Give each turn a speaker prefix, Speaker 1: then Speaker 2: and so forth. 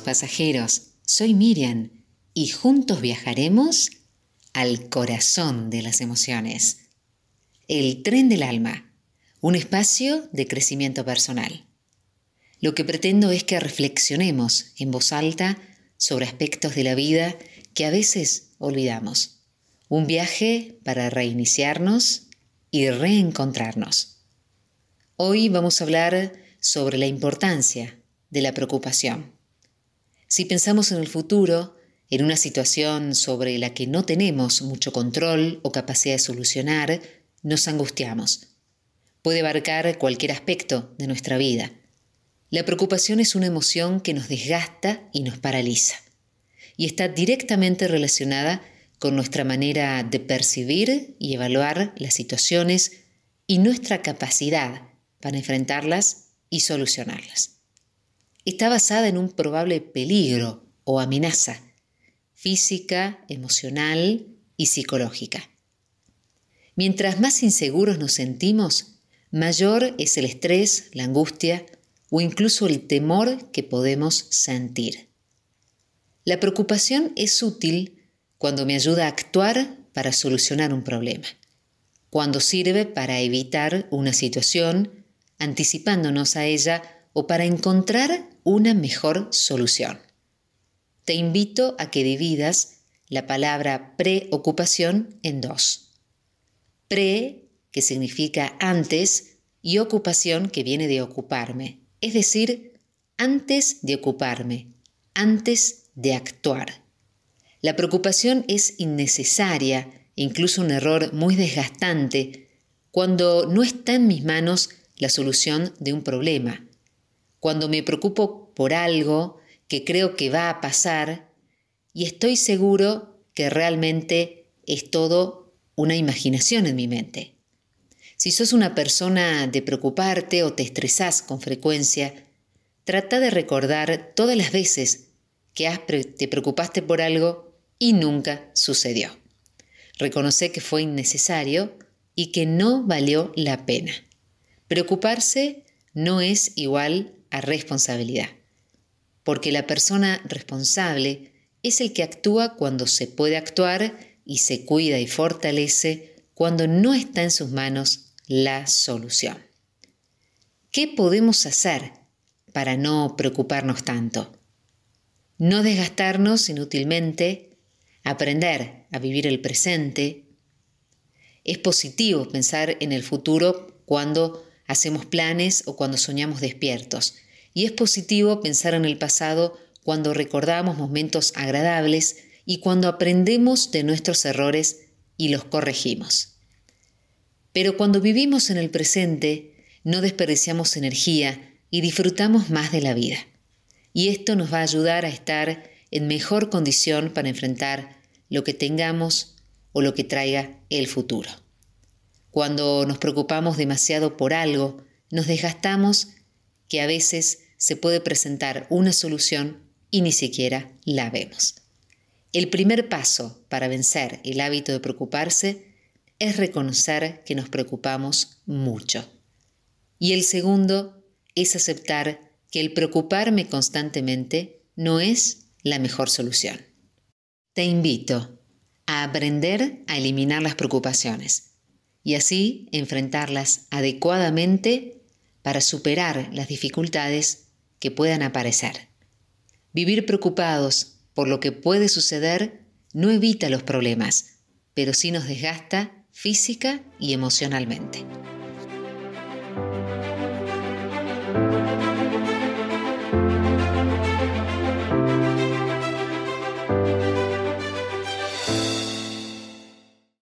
Speaker 1: Pasajeros. Soy Miriam y juntos viajaremos al corazón de las emociones. El tren del alma, un espacio de crecimiento personal. Lo que pretendo es que reflexionemos en voz alta sobre aspectos de la vida que a veces olvidamos. Un viaje para reiniciarnos y reencontrarnos. Hoy vamos a hablar sobre la importancia de la preocupación. Si pensamos en el futuro, en una situación sobre la que no tenemos mucho control o capacidad de solucionar, nos angustiamos. Puede abarcar cualquier aspecto de nuestra vida. La preocupación es una emoción que nos desgasta y nos paraliza, y está directamente relacionada con nuestra manera de percibir y evaluar las situaciones y nuestra capacidad para enfrentarlas y solucionarlas está basada en un probable peligro o amenaza física, emocional y psicológica. Mientras más inseguros nos sentimos, mayor es el estrés, la angustia o incluso el temor que podemos sentir. La preocupación es útil cuando me ayuda a actuar para solucionar un problema, cuando sirve para evitar una situación, anticipándonos a ella o para encontrar una mejor solución. Te invito a que dividas la palabra preocupación en dos. Pre, que significa antes, y ocupación, que viene de ocuparme, es decir, antes de ocuparme, antes de actuar. La preocupación es innecesaria, incluso un error muy desgastante, cuando no está en mis manos la solución de un problema cuando me preocupo por algo que creo que va a pasar y estoy seguro que realmente es todo una imaginación en mi mente. Si sos una persona de preocuparte o te estresás con frecuencia, trata de recordar todas las veces que te preocupaste por algo y nunca sucedió. Reconoce que fue innecesario y que no valió la pena. Preocuparse no es igual a responsabilidad, porque la persona responsable es el que actúa cuando se puede actuar y se cuida y fortalece cuando no está en sus manos la solución. ¿Qué podemos hacer para no preocuparnos tanto? No desgastarnos inútilmente, aprender a vivir el presente. Es positivo pensar en el futuro cuando hacemos planes o cuando soñamos despiertos. Y es positivo pensar en el pasado cuando recordamos momentos agradables y cuando aprendemos de nuestros errores y los corregimos. Pero cuando vivimos en el presente, no desperdiciamos energía y disfrutamos más de la vida. Y esto nos va a ayudar a estar en mejor condición para enfrentar lo que tengamos o lo que traiga el futuro. Cuando nos preocupamos demasiado por algo, nos desgastamos que a veces se puede presentar una solución y ni siquiera la vemos. El primer paso para vencer el hábito de preocuparse es reconocer que nos preocupamos mucho. Y el segundo es aceptar que el preocuparme constantemente no es la mejor solución. Te invito a aprender a eliminar las preocupaciones y así enfrentarlas adecuadamente para superar las dificultades que puedan aparecer. Vivir preocupados por lo que puede suceder no evita los problemas, pero sí nos desgasta física y emocionalmente.